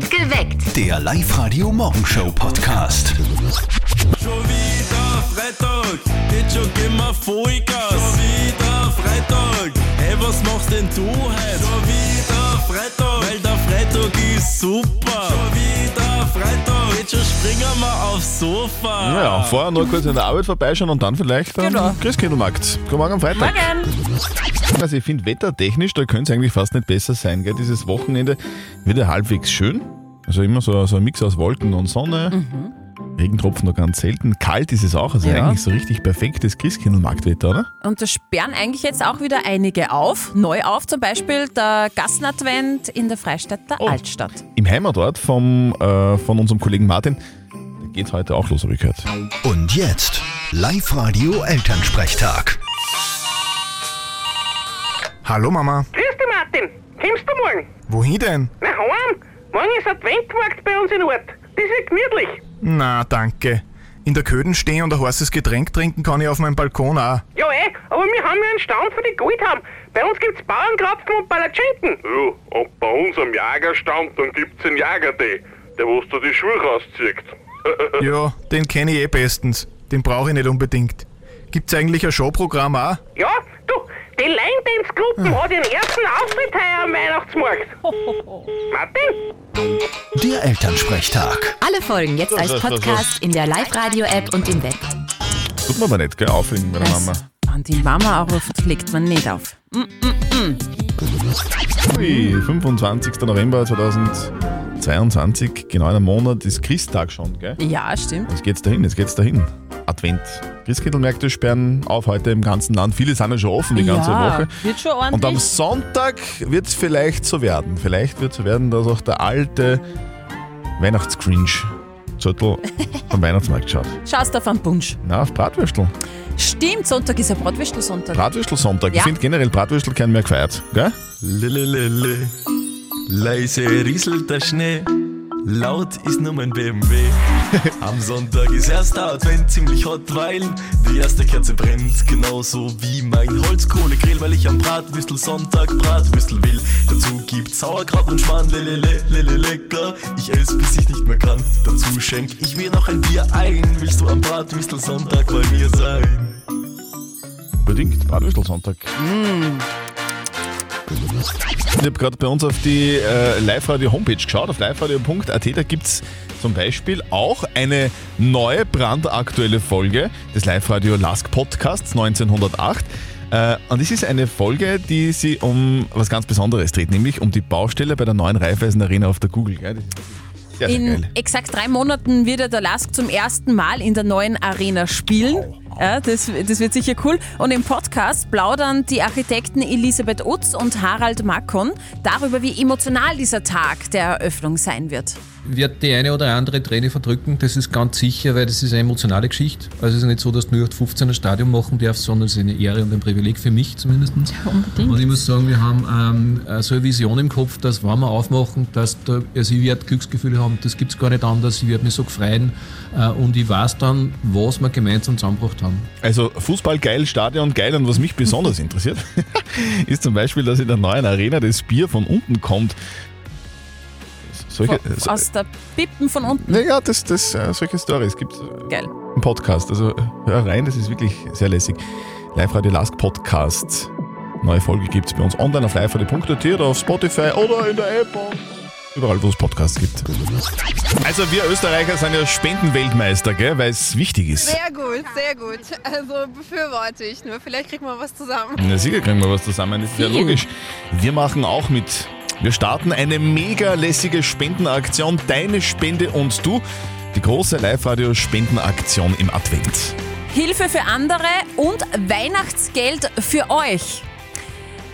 Geweckt. Der Live-Radio-Morgenshow-Podcast. Freitag, jetzt schon gehen wir Vollgas. Schon wieder Freitag, hey, was machst denn du heute? Schon wieder Freitag, weil der Freitag ist super. Schon wieder Freitag, jetzt schon springen wir aufs Sofa. Ja, vorher noch kurz in der Arbeit vorbeischauen und dann vielleicht am Genau. Christkindlmarkt. Guten Morgen am Freitag. Morgen! Also ich finde wettertechnisch, da könnte es eigentlich fast nicht besser sein. Gell? Dieses Wochenende wird ja halbwegs schön. Also immer so, so ein Mix aus Wolken und Sonne. Regentropfen nur ganz selten. Kalt ist es auch, also Ja. eigentlich so richtig perfektes Christkindlmarktwetter, oder? Und da sperren eigentlich jetzt auch wieder einige auf. Neu auf zum Beispiel der Gassenadvent in der Freistädter Oh. Altstadt. Im Heimatort vom, äh, von unserem Kollegen Martin, da geht heute auch los, habe ich gehört. Und jetzt Live-Radio-Elternsprechtag. Hallo Mama, Grüß dich, Martin. Kommst du morgen? wohin denn? Na, heim. Morgen ist Adventmarkt bei uns in Ort. Das wird gemütlich. Na, danke. In der Köden stehen und ein heißes Getränk trinken kann ich auf meinem Balkon auch. Ja, eh, aber wir haben ja einen Stand für die Goldhaben. Bei uns gibt's Bauernkrapfen und Palatschinken. Ja, und bei uns am Jagerstand, dann gibt's den Jagertee, der was da die Schuhe rauszieht. Ja, den kenne ich eh bestens. Den brauche ich nicht unbedingt. Gibt's eigentlich ein Showprogramm auch? Ja, du, die Line Dance Gruppen hat ihren ersten Auftritt heuer am Weihnachtsmarkt. Martin? Der Elternsprechtag. Alle Folgen jetzt als Podcast in der Live-Radio-App und im Web. Tut man aber nicht, gell? Aufregen bei der Mama. An die Mama ruft, legt man nicht auf. Ui, 25. November 2022, genau einen Monat, ist Christtag schon, gell? Ja, stimmt. Jetzt geht's dahin, jetzt geht's dahin. Advent. Christkindlmärkte sperren auf heute im ganzen Land. Viele sind ja schon offen die ganze ja, Woche. wird schon Und am ordentlich. Sonntag wird es vielleicht so werden. Vielleicht wird es so werden, dass auch der alte Weihnachtscringe Zettel am Weihnachtsmarkt schaut. Schaust auf einen Punsch. Na, auf Bratwürstel. Stimmt, Sonntag ist ja Bratwürstel-Sonntag. Bratwürstel-Sonntag. Ich Ja. finde generell Bratwürstel kennen mehr gefeiert. Gell? Lelelele, leise rieselt der Schnee. Laut ist nur mein BMW. Am Sonntag ist erster Advent ziemlich hot, weil die erste Kerze brennt. Genauso wie mein Holzkohlegrill, weil ich am Bratwürstel Sonntag Bratwürstel will. Dazu gibt's Sauerkraut und Schmarrn, lelele, lele, lecker. Ich ess, bis ich nicht mehr kann. Dazu schenk ich mir noch ein Bier ein. Willst du am Bratwürstel Sonntag bei mir sein? Unbedingt. Bratwürstel-Sonntag. Ich habe gerade bei uns auf die äh, Live-Radio-Homepage geschaut, auf liveradio.at. Da gibt es zum Beispiel auch eine neue, brandaktuelle Folge des Live-Radio Lask Podcasts 1908. Äh, und es ist eine Folge, die sich um was ganz Besonderes dreht, nämlich um die Baustelle bei der neuen Raiffeisen Arena auf der Google. Gell? Sehr, sehr In geil. exakt drei Monaten wird er der Lask zum ersten Mal in der neuen Arena spielen. Ja, das, das wird sicher cool. Und im Podcast plaudern die Architekten Elisabeth Utz und Harald Makon darüber, wie emotional dieser Tag der Eröffnung sein wird. Wird die eine oder andere Träne verdrücken, das ist ganz sicher, weil das ist eine emotionale Geschichte. Also es ist nicht so, dass du nur 15 ein Stadion machen darfst, sondern es ist eine Ehre und ein Privileg für mich zumindest. Und ich muss sagen, wir haben ähm, so eine Vision im Kopf, dass wenn wir aufmachen, dass da, also ich werde Glücksgefühle haben, das gibt es gar nicht anders, ich werde mich so freuen äh, und ich weiß dann, was wir gemeinsam zusammengebracht haben. Also Fußball geil, Stadion geil und was mich besonders interessiert, ist zum Beispiel, dass in der neuen Arena das Bier von unten kommt. Solche, so, Aus der Pippen von unten. naja, das, das, äh, solche Stories gibt es Geil. im Podcast. Also hör rein, das ist wirklich sehr lässig. Live-Radio Lask Podcast. Neue Folge gibt es bei uns online auf liveradio.at oder auf Spotify oder in der App überall, wo es Podcasts gibt. Also wir Österreicher sind ja Spendenweltmeister, gell, weil es wichtig ist. Sehr gut, sehr gut. Also befürworte ich nur. Vielleicht kriegen wir was zusammen. Na sicher kriegen wir was zusammen, das ist ja logisch. Wir machen auch mit. Wir starten eine mega lässige Spendenaktion. Deine Spende und du. Die große Live-Radio-Spendenaktion im Advent. Hilfe für andere und Weihnachtsgeld für euch.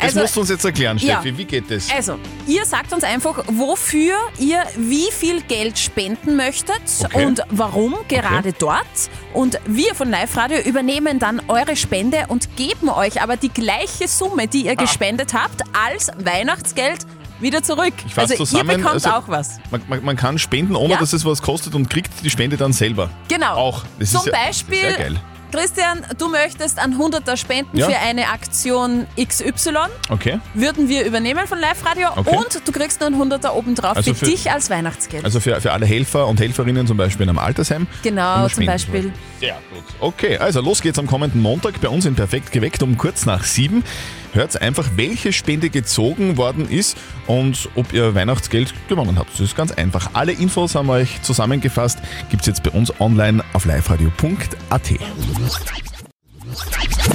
Das musst du uns jetzt erklären, ja. Steffi. Wie geht das? Also, ihr sagt uns einfach, wofür ihr wie viel Geld spenden möchtet Okay. und warum gerade dort. Und wir von Live Radio übernehmen dann eure Spende und geben euch aber die gleiche Summe, die ihr gespendet habt, als Weihnachtsgeld wieder zurück. Ich also zusammen, ihr bekommt also- auch was. Man, man, man kann spenden, ohne Ja. dass es was kostet und kriegt die Spende dann selber. Genau. Auch. Das Zum ist ja Beispiel Sehr geil. Christian, du möchtest ein 100er spenden Ja. für eine Aktion XY. Okay. Würden wir übernehmen von Live Radio Okay. und du kriegst noch einen 100er obendrauf Also für, für- dich als Weihnachtsgeld. Also für, für alle Helfer und Helferinnen zum Beispiel in einem Altersheim. genau, zum Beispiel. Sehr gut. Okay, also los geht's am kommenden Montag bei uns in Perfekt geweckt um kurz nach sieben. Hört einfach, welche Spende gezogen worden ist und ob ihr Weihnachtsgeld gewonnen habt. Das ist ganz einfach. Alle Infos haben wir euch zusammengefasst. Gibt's jetzt bei uns online auf liveradio.at.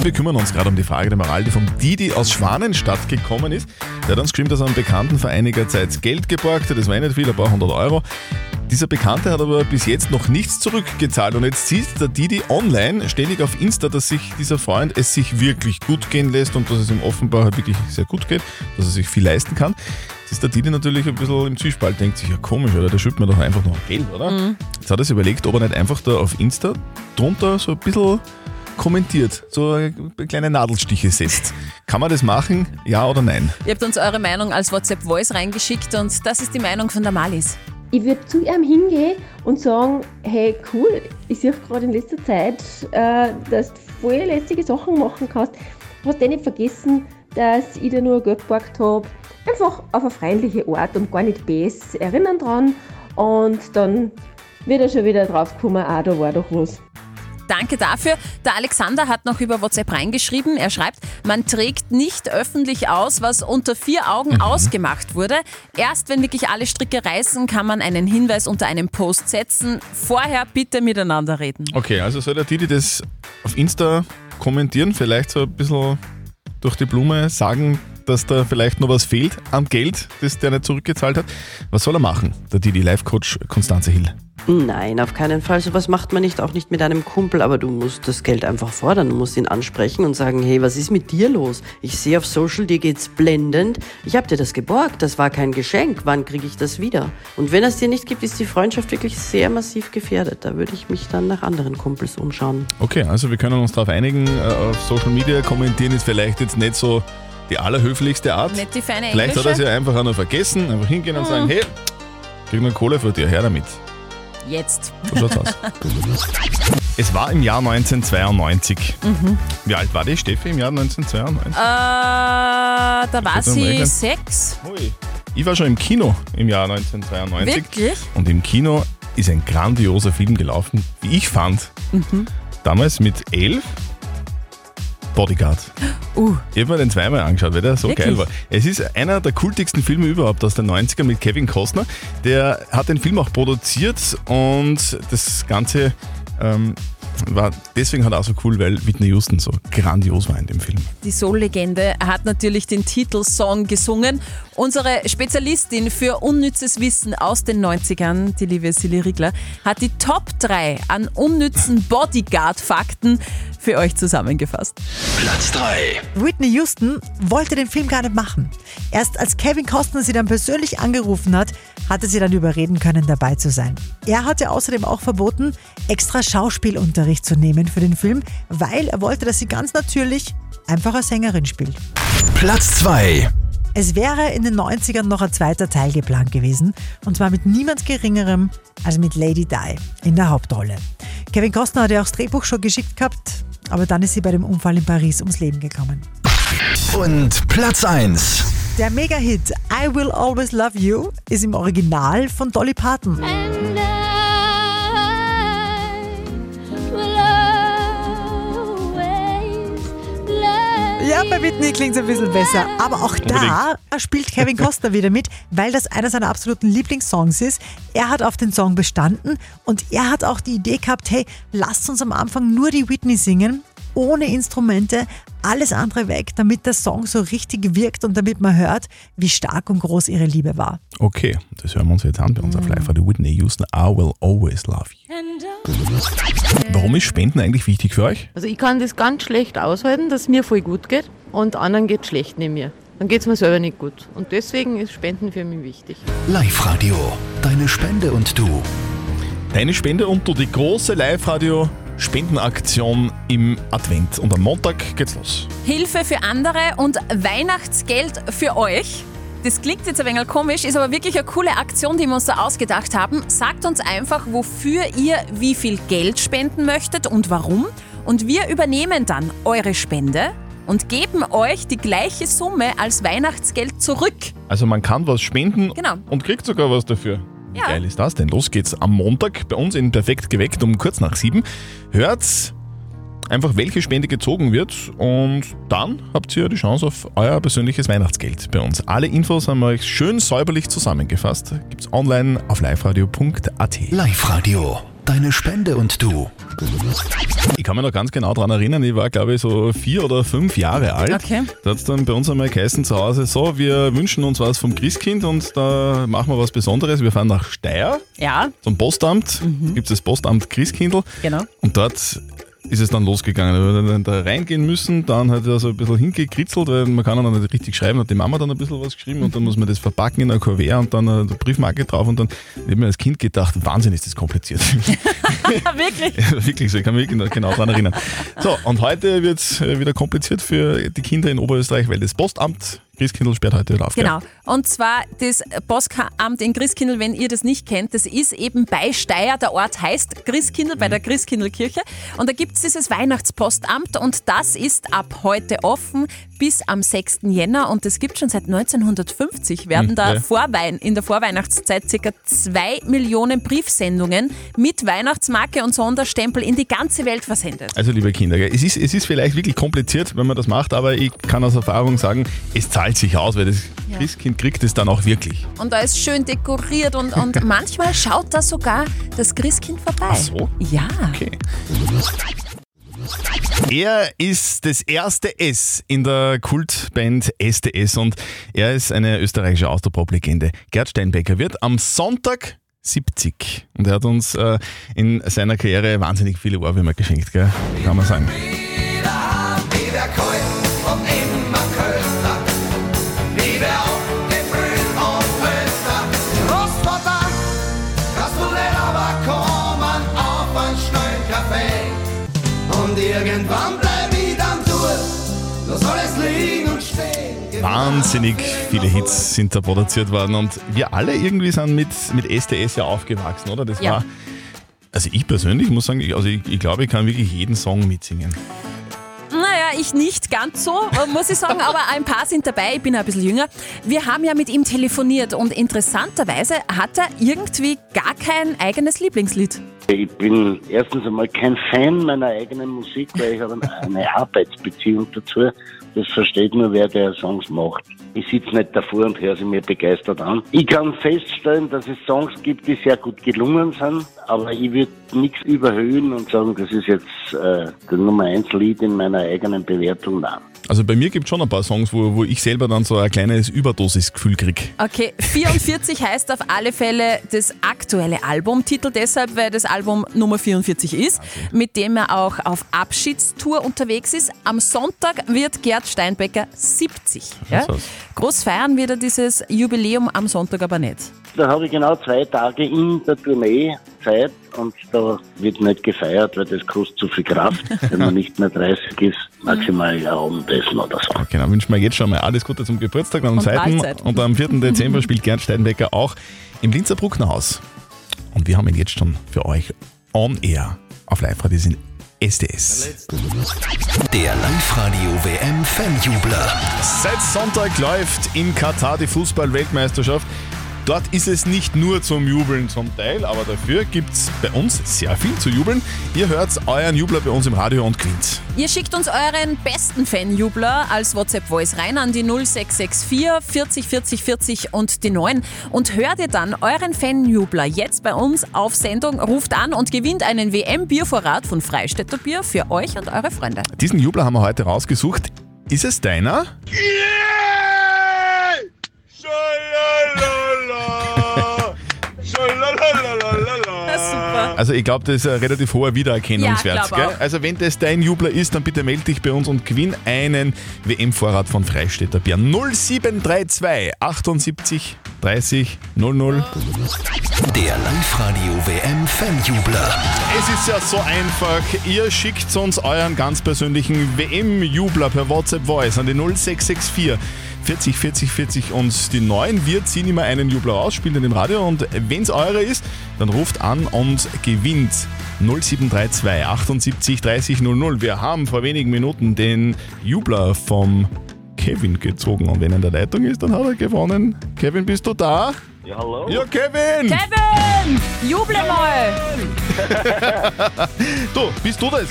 Wir kümmern uns gerade um die Frage der Moral, die vom Didi aus Schwanenstadt gekommen ist. Der hat uns geschrieben, dass er einem Bekannten vor einiger Zeit Geld geborgt hat. Das war nicht viel, ein paar hundert Euro. Dieser Bekannte hat aber bis jetzt noch nichts zurückgezahlt und jetzt sieht der Didi online ständig auf Insta, dass sich dieser Freund es sich wirklich gut gehen lässt und dass es ihm offenbar halt wirklich sehr gut geht, dass er sich viel leisten kann. Jetzt ist der Didi natürlich ein bisschen im Zwiespalt, denkt sich, ja komisch, oder? Der schüttet mir doch einfach noch Geld, oder? Mhm. Jetzt hat er sich überlegt, ob er nicht einfach da auf Insta drunter so ein bisschen kommentiert, so kleine Nadelstiche setzt. Kann man das machen? Ja oder nein? Ihr habt uns eure Meinung als WhatsApp-Voice reingeschickt und das ist die Meinung von der Malis. Ich würde zu ihm hingehen und sagen, hey cool, ich sehe gerade in letzter Zeit, äh, dass du voll lästige Sachen machen kannst. Hast du nicht vergessen, dass ich dir nur Geld geborgt habe. Einfach auf eine freundliche Art und gar nicht bes erinnern dran. Und dann wird er schon wieder drauf kommen, ah, da war doch was. Danke dafür. Der Alexander hat noch über WhatsApp reingeschrieben. Er schreibt, man trägt nicht öffentlich aus, was unter vier Augen ausgemacht wurde. Erst wenn wirklich alle Stricke reißen, kann man einen Hinweis unter einem Post setzen. Vorher bitte miteinander reden. Okay, also soll der Didi das auf Insta kommentieren, vielleicht so ein bisschen durch die Blume sagen, dass da vielleicht noch was fehlt am Geld, das der nicht zurückgezahlt hat. Was soll er machen, der Didi Life-Coach Konstanze Hill? Nein, auf keinen Fall. Sowas macht man nicht, auch nicht mit einem Kumpel, aber du musst das Geld einfach fordern. Du musst ihn ansprechen und sagen, hey, was ist mit dir los? Ich sehe auf Social, dir geht's blendend. Ich habe dir das geborgt, das war kein Geschenk. Wann kriege ich das wieder? Und wenn es dir nicht gibt, ist die Freundschaft wirklich sehr massiv gefährdet. Da würde ich mich dann nach anderen Kumpels umschauen. Okay, also wir können uns darauf einigen, äh, auf Social Media kommentieren ist vielleicht jetzt nicht so die allerhöflichste Art. Nicht die feine Vielleicht hat er es Englische. ja einfach auch noch vergessen, einfach hingehen und sagen, Hm. hey, krieg noch Kohle von dir, her damit. Jetzt. So schaut's aus. Es war im Jahr 1992. Mhm. Wie alt war die Steffi im Jahr 1992? Äh, da war Jetzt sie sechs. Ich war schon im Kino im Jahr 1992. Wirklich? Und im Kino ist ein grandioser Film gelaufen, wie ich fand. Mhm. Damals mit elf. Bodyguard. Uh. Ich habe mir den zweimal angeschaut, weil der so Wirklich? geil war. Es ist einer der kultigsten Filme überhaupt aus den 90ern mit Kevin Costner. Der hat den Film auch produziert und das Ganze ähm, war deswegen halt auch so cool, weil Whitney Houston so grandios war in dem Film. Die Soul-Legende hat natürlich den Titelsong gesungen. Unsere Spezialistin für unnützes Wissen aus den 90ern, die liebe Silly Riegler, hat die Top 3 an unnützen Bodyguard-Fakten für euch zusammengefasst. Platz 3. Whitney Houston wollte den Film gar nicht machen. Erst als Kevin Costner sie dann persönlich angerufen hat, hatte sie dann überreden können, dabei zu sein. Er hatte außerdem auch verboten, extra Schauspielunterricht zu nehmen für den Film, weil er wollte, dass sie ganz natürlich einfach als Sängerin spielt. Platz 2. Es wäre in den 90ern noch ein zweiter Teil geplant gewesen, und zwar mit niemand Geringerem als mit Lady Di in der Hauptrolle. Kevin Costner hat ja auch das Drehbuch schon geschickt gehabt, aber dann ist sie bei dem Unfall in Paris ums Leben gekommen. Und Platz 1. Der Mega-Hit I Will Always Love You ist im Original von Dolly Parton. Ja, bei Whitney klingt es ein bisschen besser. Aber auch da spielt Kevin Costner wieder mit, weil das einer seiner absoluten Lieblingssongs ist. Er hat auf den Song bestanden und er hat auch die Idee gehabt, hey, lasst uns am Anfang nur die Whitney singen, ohne Instrumente, alles andere weg, damit der Song so richtig wirkt und damit man hört, wie stark und groß ihre Liebe war. Okay, das hören wir uns jetzt an bei uns auf live die Whitney Houston. I will always love you. Warum ist Spenden eigentlich wichtig für euch? Also ich kann das ganz schlecht aushalten, dass es mir voll gut geht und anderen geht schlecht neben mir. Dann geht es mir selber nicht gut. Und deswegen ist Spenden für mich wichtig. Live-Radio. Deine Spende und du. Deine Spende und du, die große Live-Radio Spendenaktion im Advent. Und am Montag geht's los. Hilfe für andere und Weihnachtsgeld für euch. Das klingt jetzt ein wenig komisch, ist aber wirklich eine coole Aktion, die wir uns da ausgedacht haben. Sagt uns einfach, wofür ihr wie viel Geld spenden möchtet und warum. und wir übernehmen dann eure Spende und geben euch die gleiche Summe als Weihnachtsgeld zurück. Also man kann was spenden Genau. und kriegt sogar was dafür. Wie Ja. geil ist das denn? Los geht's am Montag bei uns in Perfekt geweckt um kurz nach sieben. Hört einfach, welche Spende gezogen wird und dann habt ihr die Chance auf euer persönliches Weihnachtsgeld bei uns. Alle Infos haben wir euch schön säuberlich zusammengefasst. Gibt's online auf liveradio.at. Live-Radio. Deine Spende und du. Ich kann mich noch ganz genau daran erinnern, ich war glaube ich so vier oder fünf Jahre alt. Okay. Da hat es dann bei uns einmal geheißen zu Hause, so, wir wünschen uns was vom Christkind und da machen wir was Besonderes. Wir fahren nach Steyr Ja, zum Postamt, gibt es das Postamt Christkindl genau. und dort ist es dann losgegangen. Da haben wir dann da reingehen müssen, dann hat er so ein bisschen hingekritzelt, weil man kann noch nicht richtig schreiben, hat die Mama dann ein bisschen was geschrieben und dann muss man das verpacken in ein Kuvert und dann eine Briefmarke drauf und dann ich hab mir als Kind gedacht, Wahnsinn ist das kompliziert. Wirklich? Ja, wirklich so, ich kann mich genau, genau daran erinnern. So, und heute wird es wieder kompliziert für die Kinder in Oberösterreich, weil das Postamt Christkindl sperrt heute auf. Genau. gell? Und zwar das Postamt in Christkindl, wenn ihr das nicht kennt, das ist eben bei Steyr. Der Ort heißt Christkindl, bei der Christkindlkirche. Und da gibt es dieses Weihnachtspostamt und das ist ab heute offen bis am 6. Jänner. Und das gibt schon seit 1950. Werden Hm, da ja. Vorwein, in der Vorweihnachtszeit circa 2 Millionen Briefsendungen mit Weihnachtsmarke und Sonderstempel in die ganze Welt versendet. Also, liebe Kinder, gell, es ist, es ist vielleicht wirklich kompliziert, wenn man das macht, aber ich kann aus Erfahrung sagen, es zahlt sich aus, weil das Ja. Christkind kriegt es dann auch wirklich. Und da ist schön dekoriert und, und manchmal schaut da sogar das Christkind vorbei. Ach so? Ja. Okay. Er ist das erste S in der Kultband SDS und er ist eine österreichische Austropop-Legende. Gerd Steinbecker wird am Sonntag 70 und er hat uns äh, in seiner Karriere wahnsinnig viele Ohrwürmer geschenkt, gell? kann man sagen. Wieder kalt und irgendwann bleib ich dann durch. Lass alles liegen und stehen. Wahnsinnig viele Hits sind da produziert worden und wir alle irgendwie sind mit, mit SDS ja aufgewachsen, oder? Das Ja. war. Also ich persönlich muss sagen, ich- also ich, ich glaube, ich kann wirklich jeden Song mitsingen. Naja, ich nicht ganz so, muss ich sagen, aber ein paar sind dabei, ich bin ein bisschen jünger. Wir haben ja mit ihm telefoniert und interessanterweise hat er irgendwie gar kein eigenes Lieblingslied. Ich bin erstens einmal kein Fan meiner eigenen Musik, weil ich habe eine Arbeitsbeziehung dazu. Das versteht nur, wer der Songs macht. Ich sitze nicht davor und höre sie mir begeistert an. Ich kann feststellen, dass es Songs gibt, die sehr gut gelungen sind, aber ich würde nichts überhöhen und sagen, das ist jetzt äh, der Nummer 1 Lied in meiner eigenen Bewertung. Nein. Also bei mir gibt es schon ein paar Songs, wo, wo ich selber dann so ein kleines Überdosisgefühl kriege. Okay, 44 heißt auf alle Fälle das aktuelle Albumtitel, deshalb, weil das Album Nummer 44 ist, mit dem er auch auf Abschiedstour unterwegs ist. Am Sonntag wird Gerd Steinbecker 70. Ja? Groß feiern wird er dieses Jubiläum am Sonntag aber nicht. Da habe ich genau zwei Tage in der Tournee Zeit und da wird nicht gefeiert, weil das kostet zu viel Kraft, wenn man nicht mehr 30 ist, maximal ein Abendessen oder so. Genau, wünschen wir jetzt schon mal alles Gute zum Geburtstag am Und 2. Mahlzeit. Und am 4. Dezember spielt Gerd Steinbecker auch im Linzer Brucknerhaus. Und wir haben ihn jetzt schon für euch on air auf Live-Radio sind SDS. Der Live-Radio WM Fanjubler. Seit Sonntag läuft in Katar die Fußball-Weltmeisterschaft. Dort ist es nicht nur zum Jubeln zum Teil, aber dafür gibt es bei uns sehr viel zu jubeln. Ihr hört euren Jubler bei uns im Radio und gewinnt. Ihr schickt uns euren besten Fanjubler als WhatsApp-Voice rein an die 0664 40 40 40 und die 9 und hört ihr dann euren Fanjubler jetzt bei uns auf Sendung, ruft an und gewinnt einen WM-Biervorrat von Freistädter Bier für euch und eure Freunde. Diesen Jubler haben wir heute rausgesucht. Ist es deiner? Super. Also ich glaube, das ist ein relativ hoher Wiedererkennungswert. Ja. Also wenn das dein Jubler ist, dann bitte melde dich bei uns und gewinn einen WM-Vorrat von Freistädter Bier. 0732 78 30 00. Der Live-Radio WM Fanjubler. Es ist ja so einfach. Ihr schickt uns euren ganz persönlichen WM-Jubler per WhatsApp Voice an die 0664 40 40 40 und die neuen. Wir ziehen immer einen Jubler aus, spielen den im Radio und wenn es eure ist, dann ruft an und gewinnt 0732 78 30 00. Wir haben vor wenigen Minuten den Jubler vom Kevin gezogen und wenn er in der Leitung ist, dann hat er gewonnen. Kevin, bist du da? Ja, hallo. Ja, Kevin! Kevin! Juble mal! du, bist du das?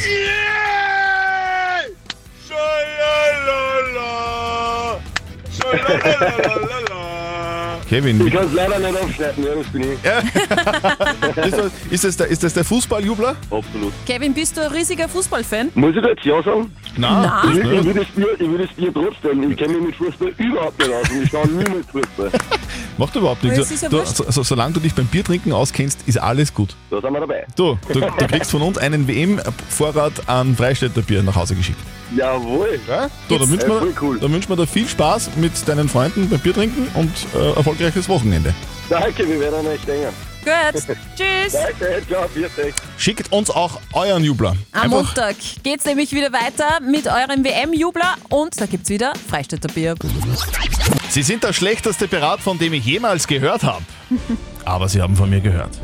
Kevin, Ich kann es leider nicht aufschneiden, ja, das bin ich. ist, das, ist, das der, ist das der Fußballjubler? Absolut. Kevin, bist du ein riesiger Fußballfan? Muss ich da jetzt ja sagen? Nein, Ich, das ich, nicht. will das Bier, ich will das Bier trotzdem. Ich kenne mich mit Fußball überhaupt nicht aus und ich schaue nie mit Fußball. Macht überhaupt nichts. es ja Du, so, so, solange du dich beim Biertrinken auskennst, ist alles gut. Da sind wir dabei. Du, du, du kriegst von uns einen WM-Vorrat an Freistädter Bier nach Hause geschickt. Jawohl. Du, da wünschen Äh, wir, cool. da wir dir viel Spaß mit deinen Freunden beim Biertrinken und äh, erfolgreiches Wochenende. Danke, wir werden euch denken. Gut, tschüss. Danke, ciao. Schickt uns auch euren Jubler. Am Montag geht's nämlich wieder weiter mit eurem WM-Jubler und da gibt's wieder Freistädter Bier. Sie sind der schlechteste Pirat, von dem ich jemals gehört habe. Aber Sie haben von mir gehört.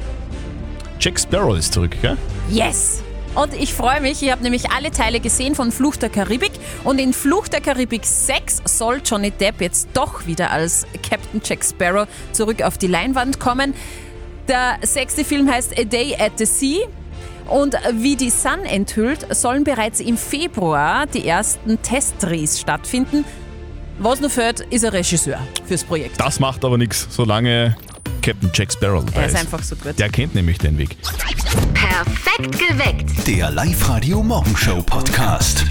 Jack Sparrow ist zurück, gell? Yes! Und ich freue mich, ich habe nämlich alle Teile gesehen von Fluch der Karibik und in Fluch der Karibik 6 soll Johnny Depp jetzt doch wieder als Captain Jack Sparrow zurück auf die Leinwand kommen. Der sechste Film heißt A Day at the Sea und wie die Sun enthüllt, sollen bereits im Februar die ersten Testdrehs stattfinden. Was noch fehlt, ist ein Regisseur fürs Projekt. Das macht aber nichts, solange Captain Jack Sparrow dabei Er ist einfach so gut. Der kennt nämlich den Weg. Perfekt geweckt. Der Live-Radio Morgenshow Podcast.